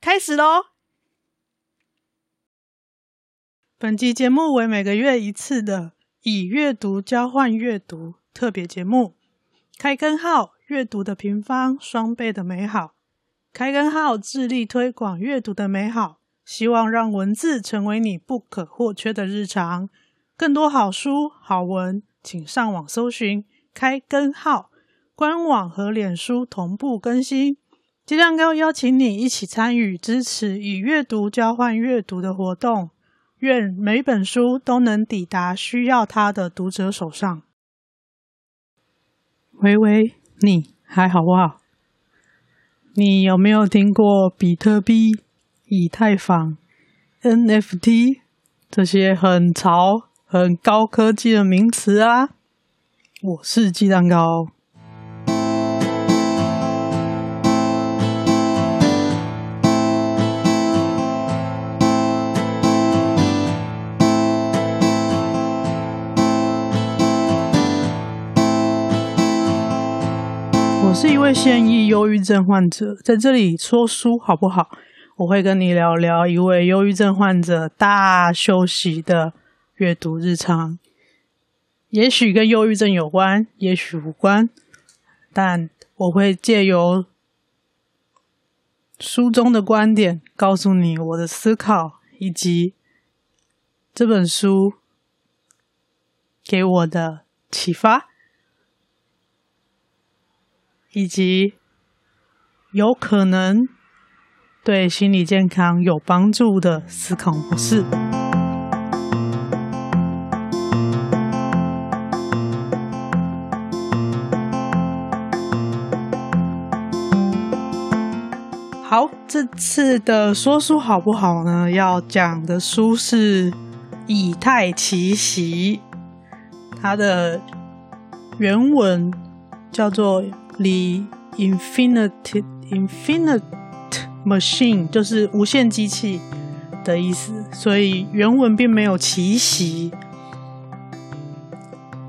开始喽！本集节目为每个月一次的以阅读交换阅读特别节目。开根号阅读的平方，双倍的美好。开根号致力推广阅读的美好，希望让文字成为你不可或缺的日常。更多好书好文，请上网搜寻开根号官网和脸书同步更新。鸡蛋糕邀请你一起参与支持以阅读交换阅读的活动，愿每本书都能抵达需要它的读者手上。喂喂，你还好不好？你有没有听过比特币、以太坊、NFT 这些很潮、很高科技的名词啊？我是鸡蛋糕。位现役忧郁症患者，在这里说书好不好？我会跟你聊聊一位忧郁症患者大休息的阅读日常，也许跟忧郁症有关，也许无关，但我会借由书中的观点，告诉你我的思考，以及这本书给我的启发。以及有可能对心理健康有帮助的思考模式。好，这次的说书好不好呢？要讲的书是《以太奇袭》，它的原文叫做。The Infinite Infinite Machine 就是无限机器的意思，所以原文并没有奇袭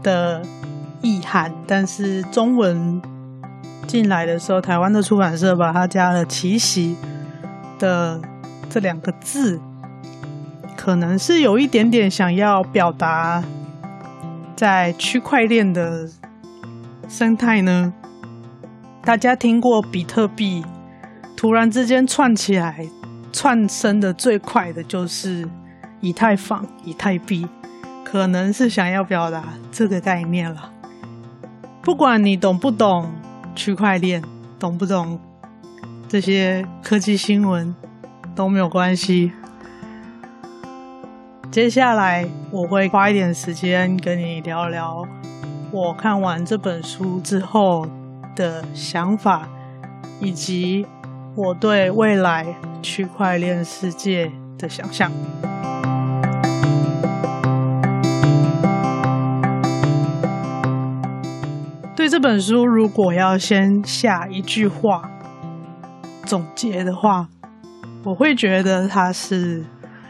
的意涵，但是中文进来的时候，台湾的出版社把它加了奇袭的这两个字，可能是有一点点想要表达在区块链的生态呢。大家听过比特币突然之间窜起来、窜升的最快的就是以太坊、以太币，可能是想要表达这个概念了。不管你懂不懂区块链，懂不懂这些科技新闻都没有关系。接下来我会花一点时间跟你聊聊我看完这本书之后的想法，以及我对未来区块链世界的想象。对这本书，如果要先下一句话总结的话，我会觉得他是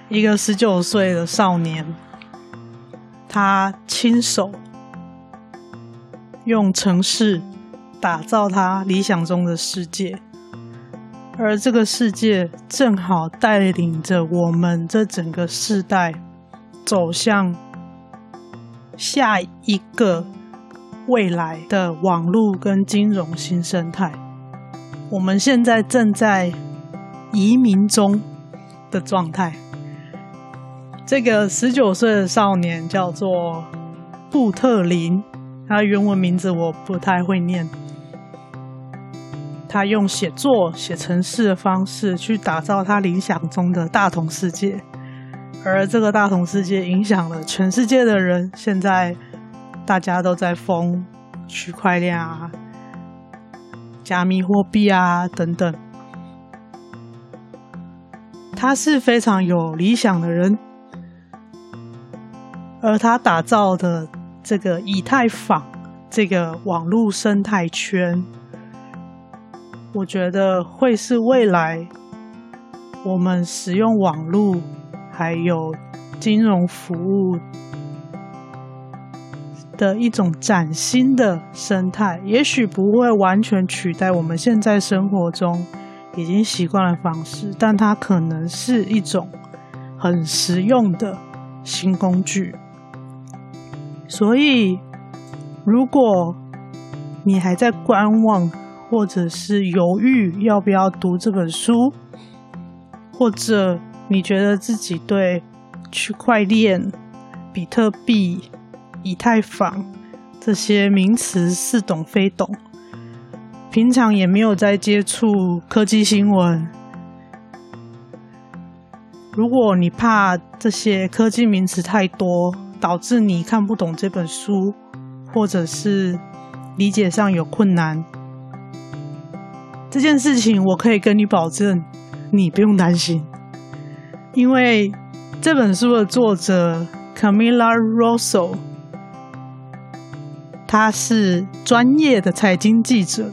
一个十九岁的少年，他亲手用城市打造他理想中的世界，而这个世界正好带领着我们这整个世代走向下一个未来的网络跟金融新生态。我们现在正在移民中的状态。这个十九岁的少年叫做布特林，他原文名字我不太会念。他用写作、写程式的方式去打造他理想中的大同世界，而这个大同世界影响了全世界的人。现在大家都在疯区块链啊、加密货币啊等等。他是非常有理想的人，而他打造的这个以太坊这个网络生态圈。我觉得会是未来我们使用网络还有金融服务的一种崭新的生态，也许不会完全取代我们现在生活中已经习惯的方式，但它可能是一种很实用的新工具。所以，如果你还在观望，或者是犹豫要不要读这本书，或者你觉得自己对区块链、比特币、以太坊这些名词似懂非懂，平常也没有在接触科技新闻。如果你怕这些科技名词太多，导致你看不懂这本书，或者是理解上有困难。这件事情我可以跟你保证，你不用担心，因为这本书的作者 Camilla Russo，他是专业的财经记者。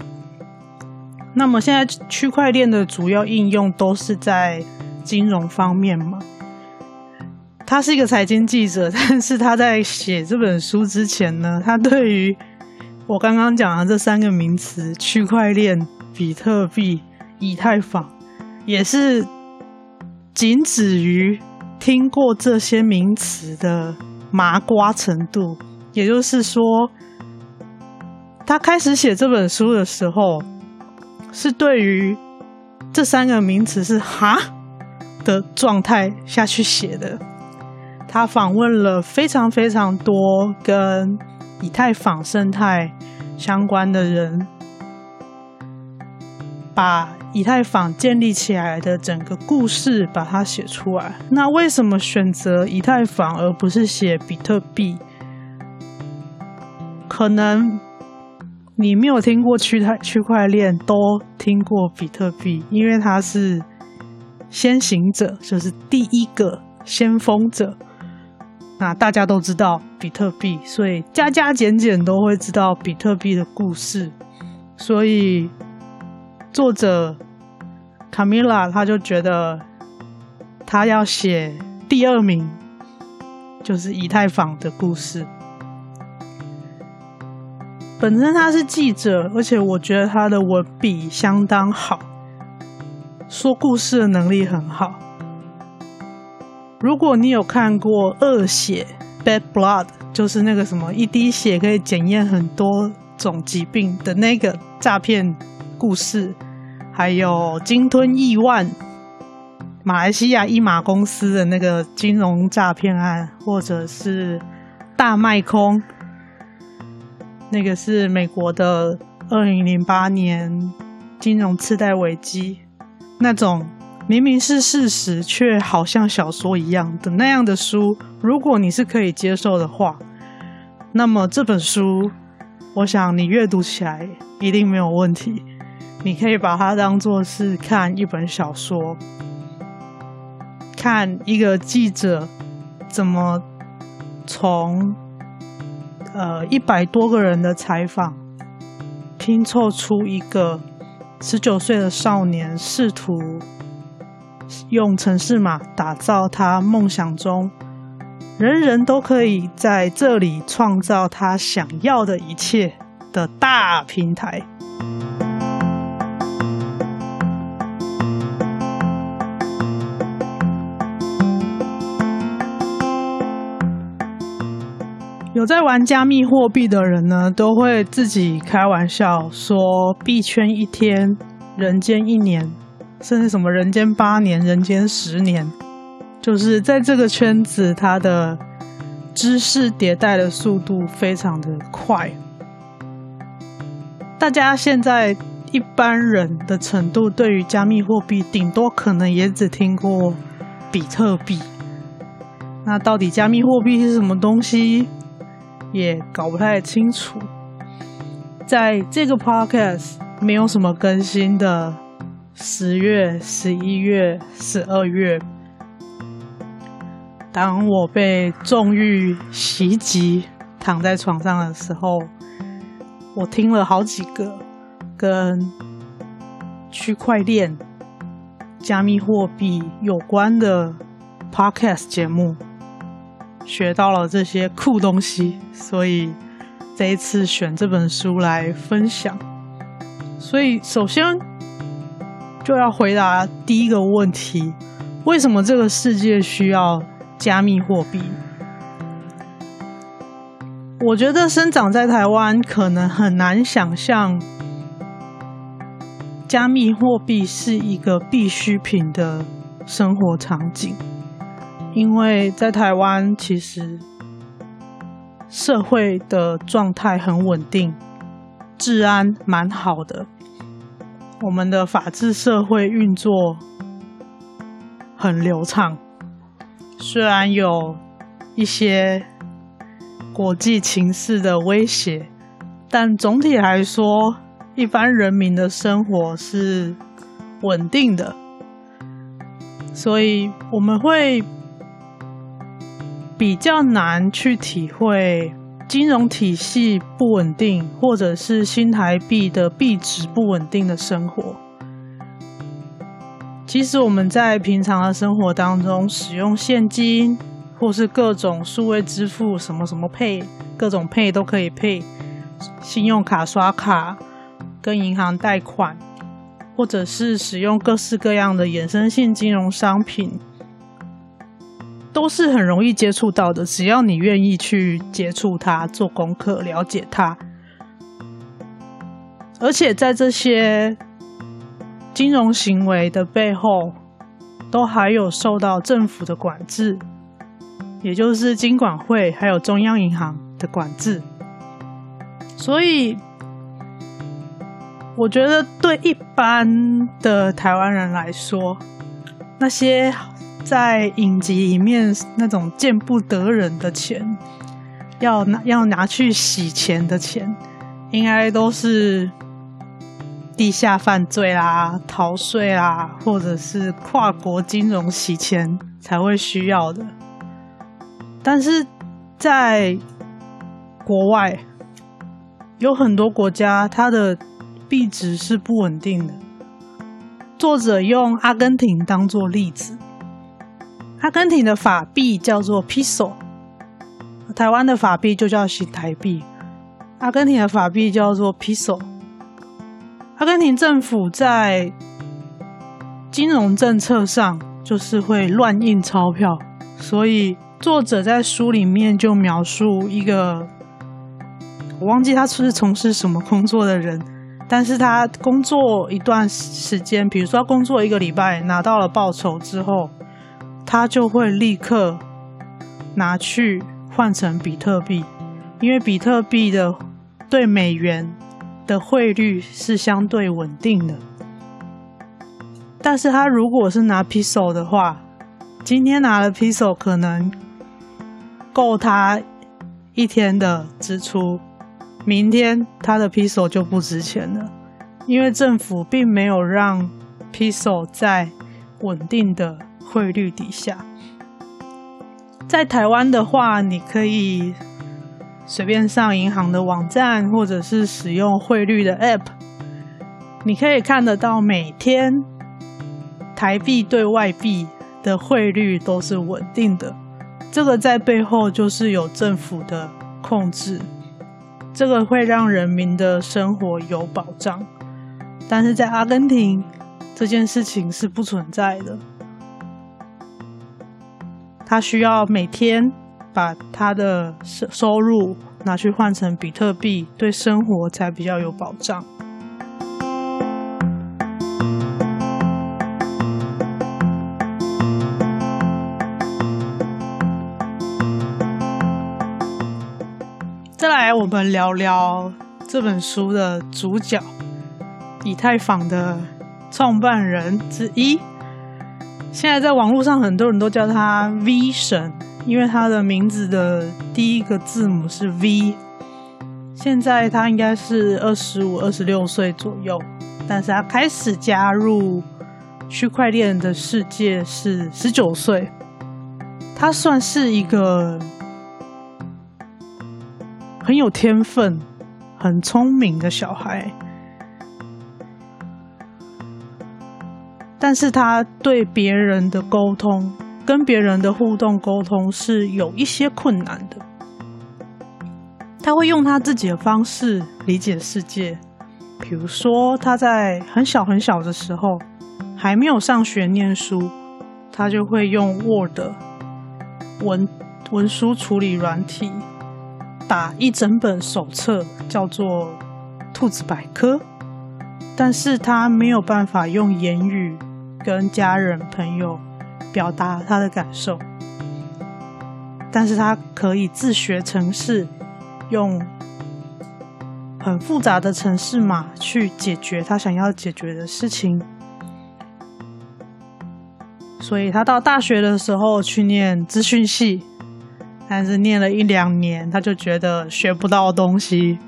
那么现在区块链的主要应用都是在金融方面嘛？他是一个财经记者，但是他在写这本书之前呢，他对于我刚刚讲的这三个名词——区块链。比特币、以太坊也是仅止于听过这些名词的麻瓜程度。也就是说，他开始写这本书的时候，是对于这三个名词是“哈”的状态下去写的。他访问了非常非常多跟以太坊生态相关的人。把以太坊建立起来的整个故事把它写出来。那为什么选择以太坊而不是写比特币？可能你没有听过区块区块链，都听过比特币，因为它是先行者，就是第一个先锋者。那大家都知道比特币，所以加加减减都会知道比特币的故事，所以。作者卡米拉，他就觉得他要写第二名，就是以太坊的故事。本身他是记者，而且我觉得他的文笔相当好，说故事的能力很好。如果你有看过恶血 （Bad Blood），就是那个什么一滴血可以检验很多种疾病的那个诈骗故事。还有鲸吞亿万，马来西亚一马公司的那个金融诈骗案，或者是大卖空，那个是美国的二零零八年金融次贷危机，那种明明是事实却好像小说一样的那样的书，如果你是可以接受的话，那么这本书，我想你阅读起来一定没有问题。你可以把它当做是看一本小说，看一个记者怎么从呃一百多个人的采访拼凑出一个十九岁的少年试图用城市码打造他梦想中，人人都可以在这里创造他想要的一切的大平台。有在玩加密货币的人呢，都会自己开玩笑说：“币圈一天，人间一年，甚至什么人间八年、人间十年。”就是在这个圈子，它的知识迭代的速度非常的快。大家现在一般人的程度，对于加密货币，顶多可能也只听过比特币。那到底加密货币是什么东西？也搞不太清楚，在这个 podcast 没有什么更新的十月、十一月、十二月，当我被重欲袭击，躺在床上的时候，我听了好几个跟区块链、加密货币有关的 podcast 节目。学到了这些酷东西，所以这一次选这本书来分享。所以首先就要回答第一个问题：为什么这个世界需要加密货币？我觉得生长在台湾，可能很难想象加密货币是一个必需品的生活场景。因为在台湾，其实社会的状态很稳定，治安蛮好的。我们的法治社会运作很流畅，虽然有一些国际情势的威胁，但总体来说，一般人民的生活是稳定的。所以我们会。比较难去体会金融体系不稳定，或者是新台币的币值不稳定的生活。其实我们在平常的生活当中，使用现金或是各种数位支付，什么什么配各种配都可以配信用卡刷卡，跟银行贷款，或者是使用各式各样的衍生性金融商品。都是很容易接触到的，只要你愿意去接触它、做功课、了解它，而且在这些金融行为的背后，都还有受到政府的管制，也就是金管会还有中央银行的管制。所以，我觉得对一般的台湾人来说，那些。在影集里面那种见不得人的钱，要拿要拿去洗钱的钱，应该都是地下犯罪啦、逃税啦，或者是跨国金融洗钱才会需要的。但是在国外，有很多国家，它的币值是不稳定的。作者用阿根廷当做例子。阿根廷的法币叫做 Piso，台湾的法币就叫新台币。阿根廷的法币叫做 Piso，。阿根廷政府在金融政策上就是会乱印钞票，所以作者在书里面就描述一个，我忘记他是不是从事什么工作的人，但是他工作一段时间，比如说他工作一个礼拜，拿到了报酬之后。他就会立刻拿去换成比特币，因为比特币的对美元的汇率是相对稳定的。但是他如果是拿 Peso 的话，今天拿了 Peso 可能够他一天的支出，明天他的 Peso 就不值钱了，因为政府并没有让 Peso 在稳定的。汇率底下，在台湾的话，你可以随便上银行的网站，或者是使用汇率的 App，你可以看得到每天台币对外币的汇率都是稳定的。这个在背后就是有政府的控制，这个会让人民的生活有保障。但是在阿根廷，这件事情是不存在的。他需要每天把他的收收入拿去换成比特币，对生活才比较有保障。再来，我们聊聊这本书的主角——以太坊的创办人之一。现在在网络上，很多人都叫他 V 神，因为他的名字的第一个字母是 V。现在他应该是二十五、二十六岁左右，但是他开始加入区块链的世界是十九岁。他算是一个很有天分、很聪明的小孩。但是他对别人的沟通，跟别人的互动沟通是有一些困难的。他会用他自己的方式理解世界，比如说他在很小很小的时候，还没有上学念书，他就会用 Word 文文书处理软体打一整本手册，叫做《兔子百科》，但是他没有办法用言语。跟家人朋友表达他的感受，但是他可以自学程式，用很复杂的程式码去解决他想要解决的事情。所以他到大学的时候去念资讯系，但是念了一两年，他就觉得学不到东西，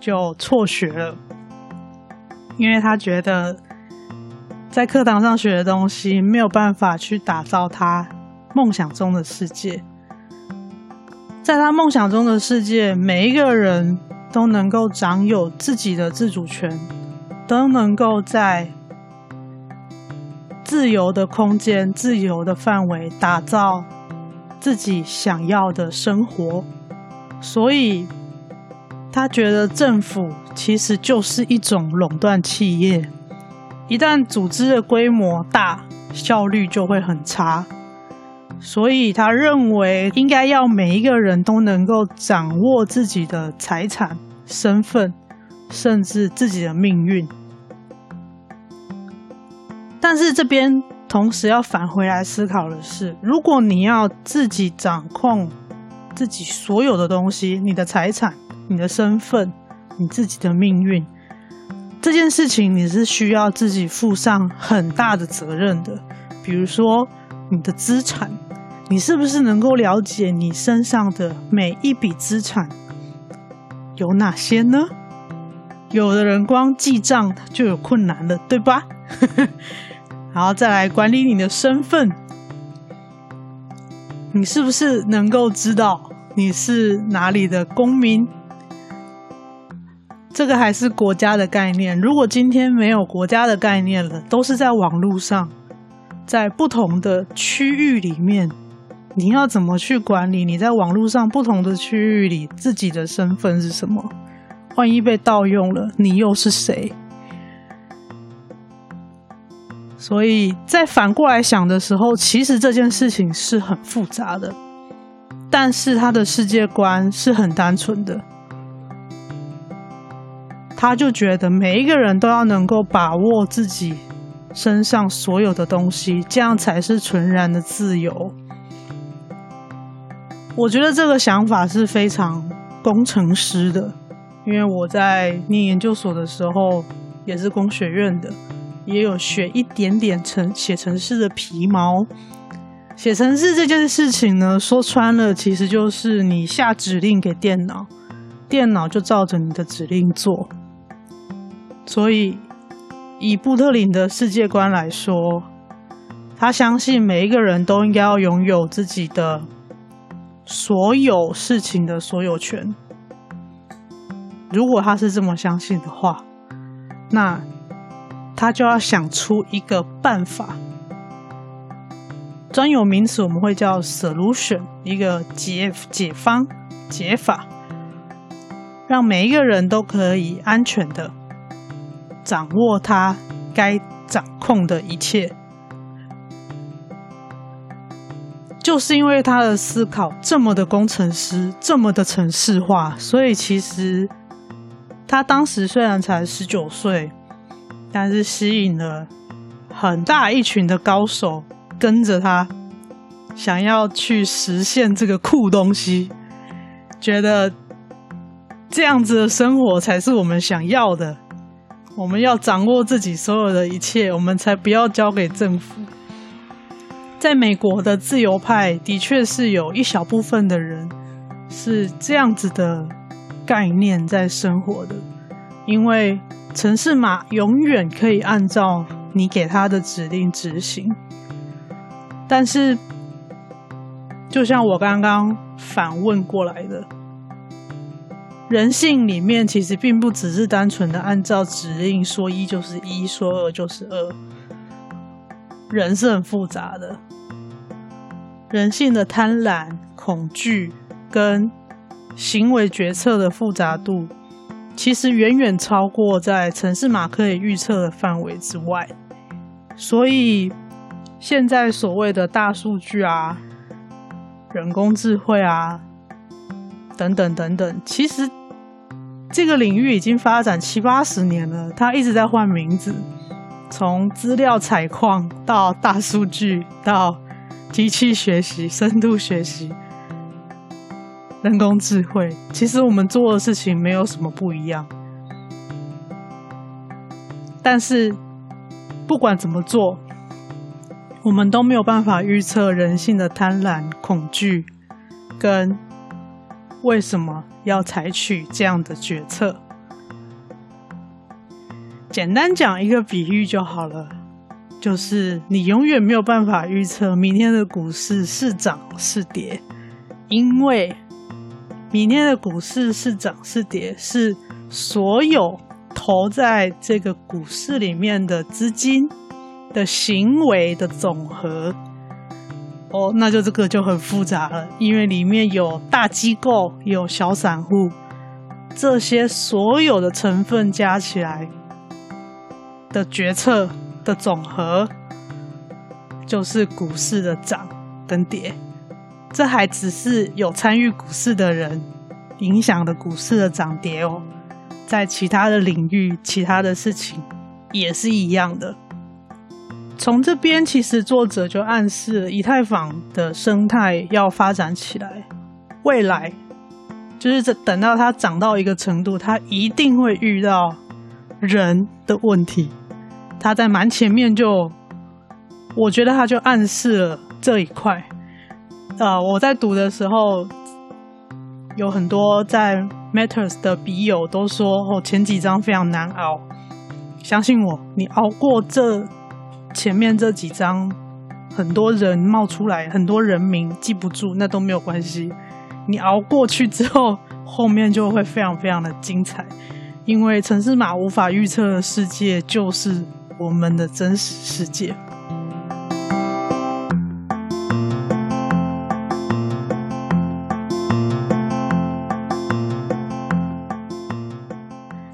就辍学了，因为他觉得。在课堂上学的东西没有办法去打造他梦想中的世界。在他梦想中的世界，每一个人都能够掌有自己的自主权，都能够在自由的空间、自由的范围打造自己想要的生活。所以，他觉得政府其实就是一种垄断企业。一旦组织的规模大，效率就会很差。所以他认为应该要每一个人都能够掌握自己的财产、身份，甚至自己的命运。但是这边同时要返回来思考的是，如果你要自己掌控自己所有的东西，你的财产、你的身份、你自己的命运。这件事情你是需要自己负上很大的责任的，比如说你的资产，你是不是能够了解你身上的每一笔资产有哪些呢？有的人光记账就有困难了，对吧？然后再来管理你的身份，你是不是能够知道你是哪里的公民？这个还是国家的概念。如果今天没有国家的概念了，都是在网络上，在不同的区域里面，你要怎么去管理你在网络上不同的区域里自己的身份是什么？万一被盗用了，你又是谁？所以在反过来想的时候，其实这件事情是很复杂的，但是他的世界观是很单纯的。他就觉得每一个人都要能够把握自己身上所有的东西，这样才是纯然的自由。我觉得这个想法是非常工程师的，因为我在念研究所的时候也是工学院的，也有学一点点程写程式的皮毛。写程式这件事情呢，说穿了其实就是你下指令给电脑，电脑就照着你的指令做。所以，以布特林的世界观来说，他相信每一个人都应该要拥有自己的所有事情的所有权。如果他是这么相信的话，那他就要想出一个办法。专有名词我们会叫 solution，一个解解方解法，让每一个人都可以安全的掌握他该掌控的一切。就是因为他的思考这么的工程师，这么的城市化，所以其实他当时虽然才十九岁，但是吸引了很大一群的高手跟着他，想要去实现这个酷东西，觉得这样子的生活才是我们想要的。我们要掌握自己所有的一切，我们才不要交给政府。在美国的自由派的确是有一小部分的人是这样子的概念在生活的，因为城市码永远可以按照你给他的指令执行。但是，就像我刚刚反问过来的，人性里面其实并不只是单纯的按照指令说一就是一，说二就是二。人是很复杂的，人性的贪婪、恐惧跟行为决策的复杂度，其实远远超过在城市码可以预测的范围之外。所以，现在所谓的大数据啊、人工智慧啊等等等等，其实这个领域已经发展七八十年了，它一直在换名字。从资料采矿到大数据，到机器学习、深度学习、人工智慧，其实我们做的事情没有什么不一样。但是不管怎么做，我们都没有办法预测人性的贪婪、恐惧，跟为什么要采取这样的决策。简单讲一个比喻就好了，就是你永远没有办法预测明天的股市是涨是跌，因为明天的股市是涨是跌是所有投在这个股市里面的资金的行为的总和。哦，那就这个就很复杂了，因为里面有大机构，有小散户，这些所有的成分加起来。的决策的总和就是股市的涨跟跌，这还只是有参与股市的人影响的股市的涨跌哦。在其他的领域，其他的事情也是一样的。从这边，其实作者就暗示以太坊的生态要发展起来，未来就是这等到它涨到一个程度，它一定会遇到人的问题。他在蛮前面就，我觉得他就暗示了这一块。呃，我在读的时候，有很多在 Matters 的笔友都说，哦，前几章非常难熬。相信我，你熬过这前面这几章，很多人冒出来，很多人名记不住，那都没有关系。你熬过去之后，后面就会非常非常的精彩，因为城市码无法预测的世界就是。我们的真实世界。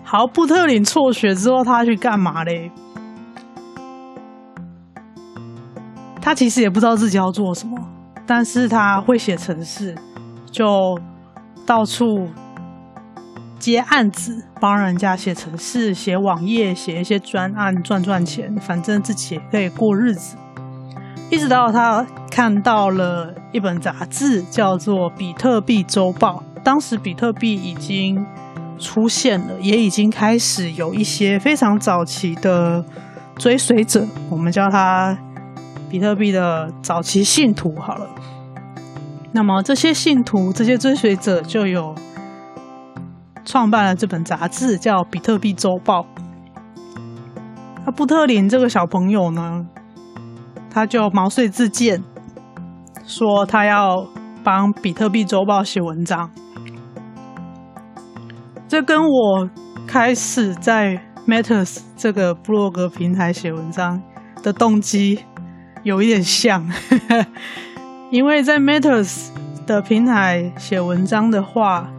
好，布特林辍学之后，他去干嘛嘞？他其实也不知道自己要做什么，但是他会写程式，就到处。接案子，帮人家写程式、写网页、写一些专案赚赚钱，反正自己也可以过日子。一直到他看到了一本杂志，叫做《比特币周报》。当时比特币已经出现了，也已经开始有一些非常早期的追随者，我们叫他比特币的早期信徒。好了，那么这些信徒、这些追随者就有。创办了这本杂志，叫《比特币周报》。那布特林这个小朋友呢，他就毛遂自荐，说他要帮《比特币周报》写文章。这跟我开始在 Matters 这个部落格平台写文章的动机有一点像，因为在 Matters 的平台写文章的话，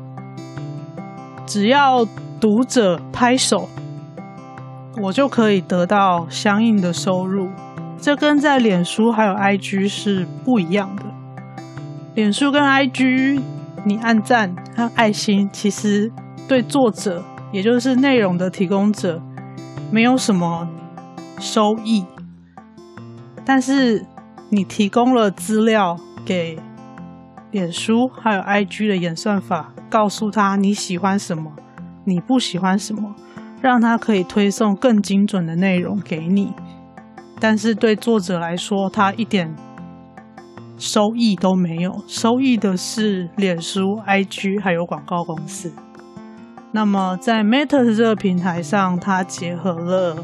只要读者拍手，我就可以得到相应的收入。这跟在脸书还有 IG 是不一样的。脸书跟 IG，你按赞和爱心，其实对作者，也就是内容的提供者，没有什么收益。但是你提供了资料给脸书还有 IG 的演算法，告诉他你喜欢什么，你不喜欢什么，让他可以推送更精准的内容给你。但是对作者来说，他一点收益都没有，收益的是脸书、IG 还有广告公司。那么在 Matters 这个平台上，它结合了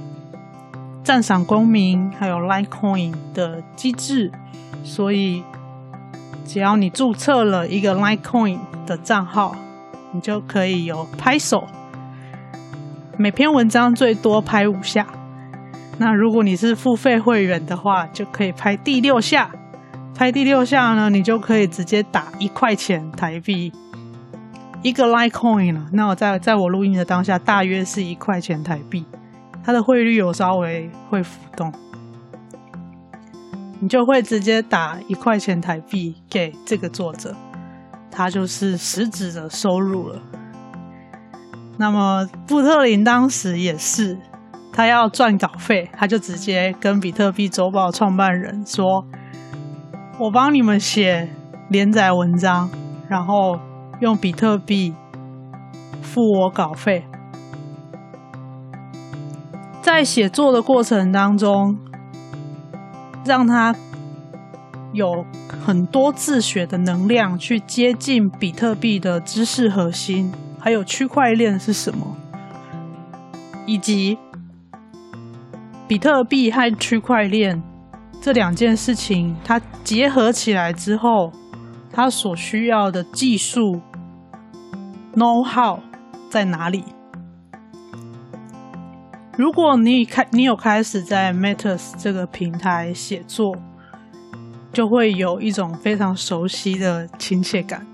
赞赏公民还有 Litecoin 的机制，所以只要你注册了一个 Litecoin 的账号，你就可以有拍手，每篇文章最多拍五下。那如果你是付费会员的话，就可以拍第六下。拍第六下呢，你就可以直接打一块钱台币一个 Litecoin 了。那我在在我录音的当下，大约是一块钱台币。它的汇率有稍微会浮动，你就会直接打一块钱台币给这个作者，他就是实质的收入了。那么布特林当时也是。他要赚稿费，他就直接跟比特币周报创办人说：“我帮你们写连载文章，然后用比特币付我稿费。”在写作的过程当中，让他有很多自学的能量，去接近比特币的知识核心，还有区块链是什么，以及。比特币和区块链这两件事情，它结合起来之后，它所需要的技术 know how 在哪里？如果你开，你有开始在 Matters 这个平台写作，就会有一种非常熟悉的亲切感。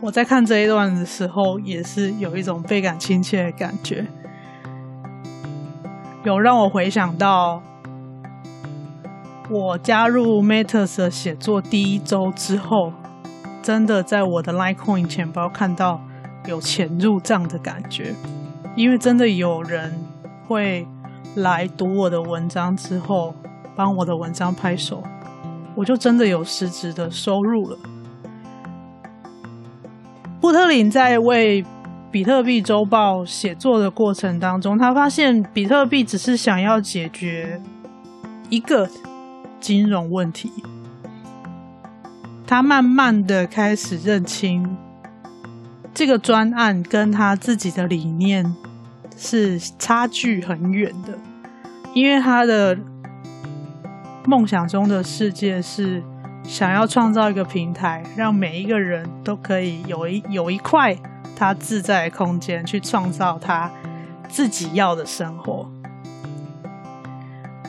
我在看这一段的时候，也是有一种倍感亲切的感觉。有让我回想到，我加入 Matters 的写作第一周之后，真的在我的 Litecoin 钱包看到有钱入账的感觉，因为真的有人会来读我的文章之后，帮我的文章拍手，我就真的有实质的收入了。布特林在为比特币周报写作的过程当中，他发现比特币只是想要解决一个金融问题。他慢慢的开始认清这个专案跟他自己的理念是差距很远的，因为他的梦想中的世界是想要创造一个平台，让每一个人都可以有一有一块。他自在空间去创造他自己要的生活，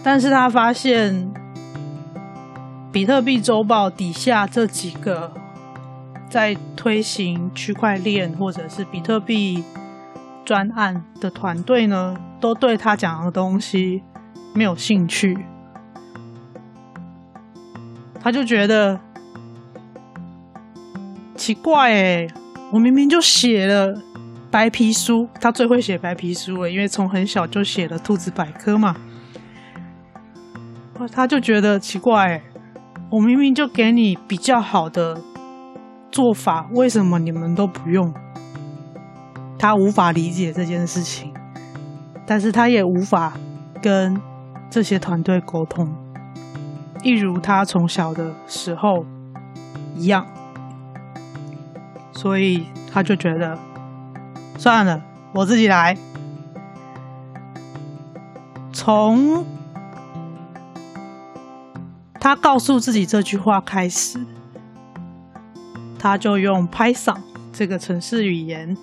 但是他发现比特币周报底下这几个在推行区块链或者是比特币专案的团队呢，都对他讲的东西没有兴趣，他就觉得奇怪欸。我明明就写了白皮书，他最会写白皮书了，因为从很小就写了兔子百科嘛。他就觉得奇怪，我明明就给你比较好的做法，为什么你们都不用？他无法理解这件事情，但是他也无法跟这些团队沟通，一如他从小的时候一样。所以他就觉得算了，我自己来。从他告诉自己这句话开始，他就用 Python 这个程式语言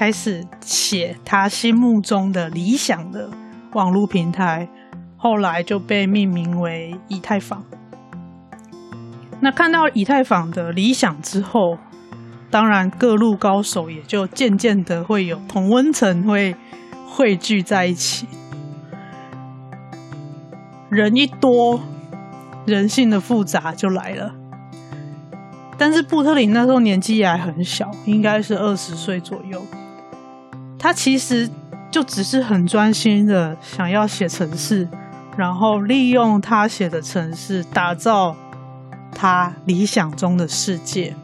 开始写他心目中的理想的网络平台，后来就被命名为以太坊。那看到以太坊的理想之后，当然各路高手也就渐渐的会有同温层会汇聚在一起。人一多，人性的复杂就来了。但是布特林那时候年纪也还很小，应该是二十岁左右。他其实就只是很专心的想要写程式，然后利用他写的程式打造他理想中的世界。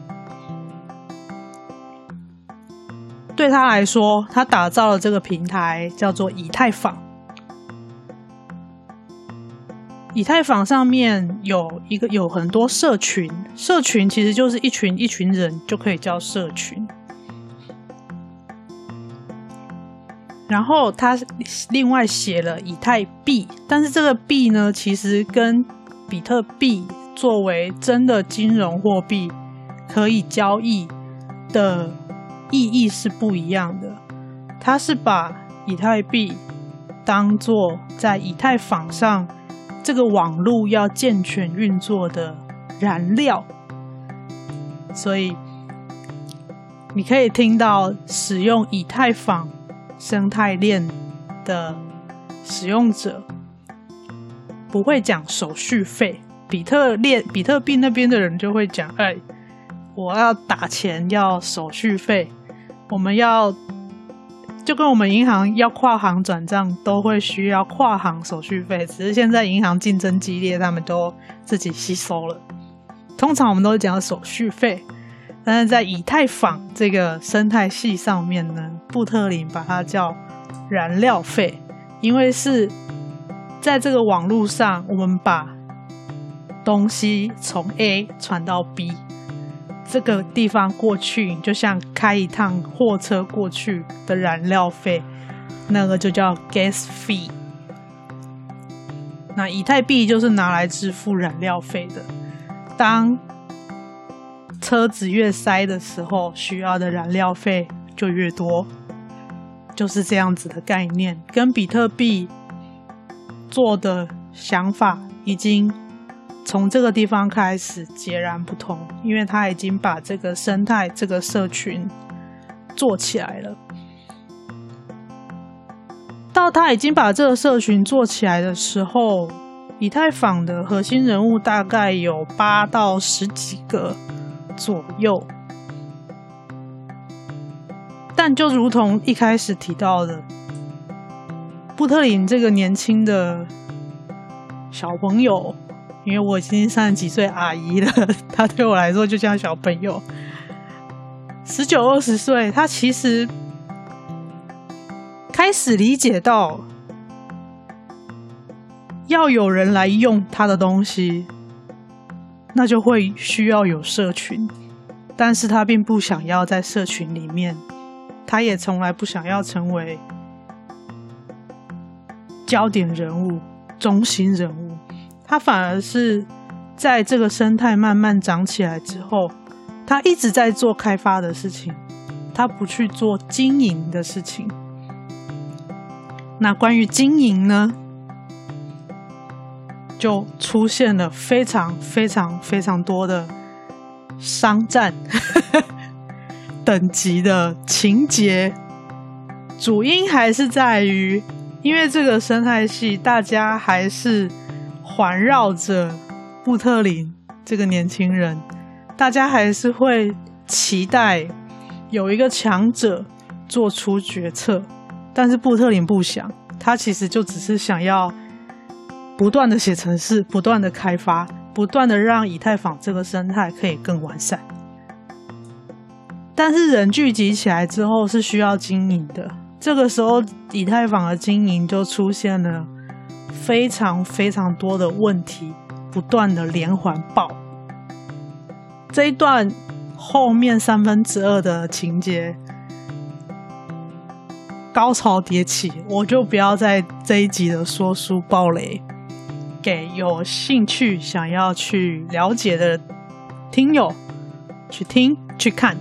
对他来说，他打造了这个平台叫做以太坊。以太坊上面有一个有很多社群，社群其实就是一群一群人就可以叫社群。然后他另外写了以太币，但是这个币呢，其实跟比特币作为真的金融货币可以交易的意义是不一样的。他是把以太币当做在以太坊上。这个网络要健全运作的燃料，所以你可以听到使用以太坊生态链的使用者不会讲手续费，比特链、比特币那边的人就会讲：“哎，我要打钱要手续费，我们要。”就跟我们银行要跨行转账都会需要跨行手续费，只是现在银行竞争激烈，他们都自己吸收了。通常我们都会讲手续费，但是在以太坊这个生态系上面呢，布特林把它叫燃料费，因为是在这个网络上，我们把东西从 A 传到 B。这个地方过去，就像开一趟货车过去的燃料费，那个就叫 gas fee。那以太币就是拿来支付燃料费的。当车子越塞的时候，需要的燃料费就越多，就是这样子的概念。跟比特币做的想法已经。从这个地方开始截然不同，因为他已经把这个生态、这个社群做起来了。到他已经把这个社群做起来的时候，以太坊的核心人物大概有八到十几个左右。但就如同一开始提到的，布特林这个年轻的小朋友。因为我已经三十几岁阿姨了，他对我来说就像小朋友，十九二十岁，他其实开始理解到要有人来用他的东西，那就会需要有社群，但是他并不想要在社群里面，他也从来不想要成为焦点人物、中心人物。他反而是在这个生态慢慢长起来之后，他一直在做开发的事情，他不去做经营的事情。那关于经营呢，就出现了非常非常非常多的商战 等级的情节，主因还是在于，因为这个生态系大家还是。环绕着布特林这个年轻人，大家还是会期待有一个强者做出决策，但是布特林不想，他其实就只是想要不断的写程式，不断的开发，不断的让以太坊这个生态可以更完善。但是人聚集起来之后是需要经营的，这个时候以太坊的经营就出现了。非常非常多的问题，不断的连环爆。这一段后面三分之二的情节高潮迭起，我就不要在这一集的说书爆雷，给有兴趣想要去了解的听友去听去看。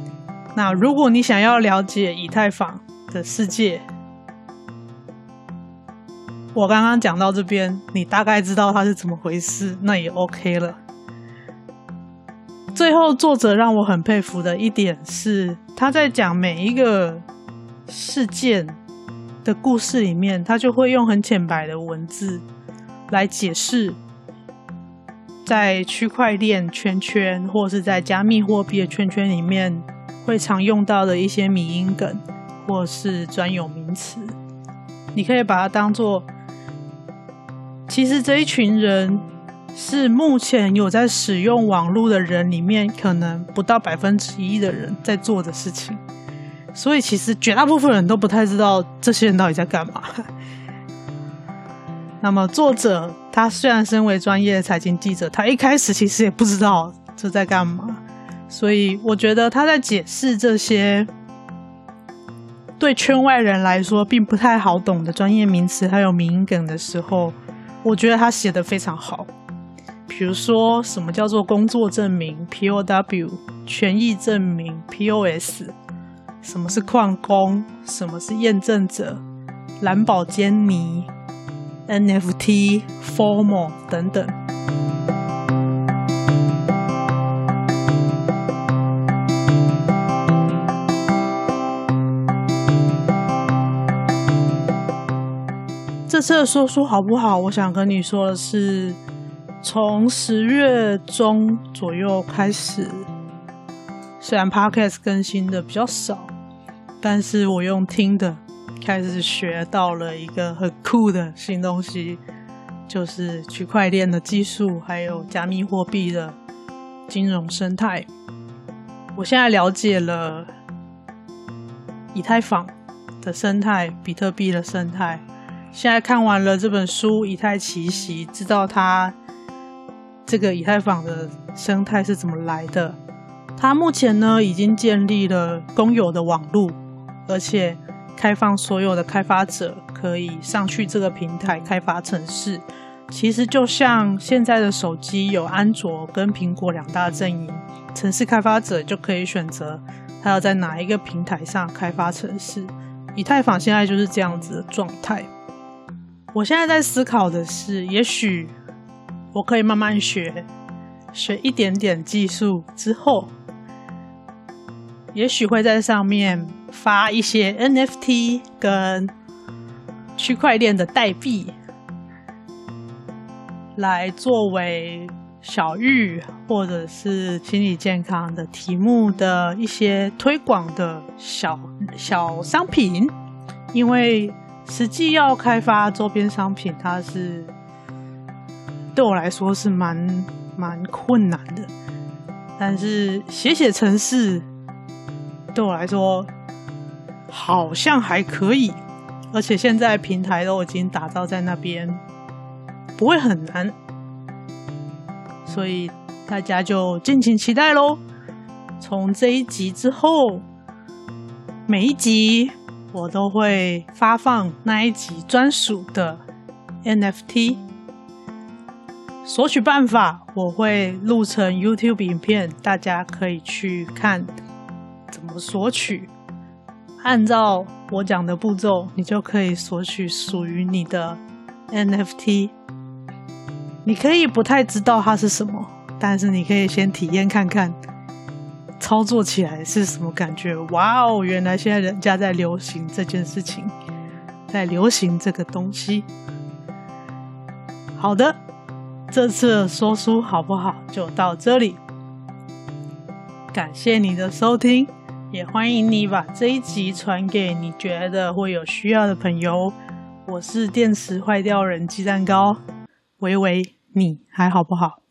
那如果你想要了解以太坊，的世界。我刚刚讲到这边，你大概知道它是怎么回事，那也 OK 了。最后，作者让我很佩服的一点是，他在讲每一个事件的故事里面，他就会用很浅白的文字来解释，在区块链圈圈或是在加密货币的圈圈里面会常用到的一些迷因梗或是专有名词，你可以把它当做，其实这一群人。是目前有在使用网络的人里面，可能不到百分之一的人在做的事情，所以其实绝大部分人都不太知道这些人到底在干嘛。那么作者他虽然身为专业的财经记者，他一开始其实也不知道这在干嘛，所以我觉得他在解释这些对圈外人来说并不太好懂的专业名词还有名梗的时候，我觉得他写得非常好。比如说，什么叫做工作证明 （POW）、权益证明 （POS）？什么是矿工？什么是验证者？蓝宝坚尼 （NFT）、Formal 等等。这次的说书好不好？我想跟你说的是。从十月中左右开始，虽然 Podcast 更新的比较少，但是我用听的开始学到了一个很酷的新东西，就是区块链的技术，还有加密货币的金融生态。我现在了解了以太坊的生态，比特币的生态。现在看完了这本书《以太奇袭》，知道它。这个以太坊的生态是怎么来的？它目前呢已经建立了公有的网路，而且开放所有的开发者可以上去这个平台开发城市。其实就像现在的手机有安卓跟苹果两大阵营，城市开发者就可以选择他要在哪一个平台上开发城市。以太坊现在就是这样子的状态。我现在在思考的是，也许。我可以慢慢学，学一点点技术之后，也许会在上面发一些 NFT 跟区块链的代币，来作为小玉或者是心理健康的题目的一些推广的小小商品，因为实际要开发周边商品，它是。对我来说是蛮蛮困难的，但是写写程式对我来说好像还可以，而且现在平台都已经打造在那边，不会很难，所以大家就敬请期待喽。从这一集之后，每一集我都会发放那一集专属的 NFT。索取办法我会录成 YouTube 影片，大家可以去看索取。按照我讲的步骤，你就可以索取属于你的 NFT。你可以不太知道它是什么，但是你可以先体验看看，操作起来是什么感觉。哇哦，原来现在人家在流行这件事情，在流行这个东西。好的。这次的说书好不好？就到这里，感谢你的收听，也欢迎你把这一集传给你觉得会有需要的朋友。我是电池坏掉人鸡蛋糕，维维，你还好不好？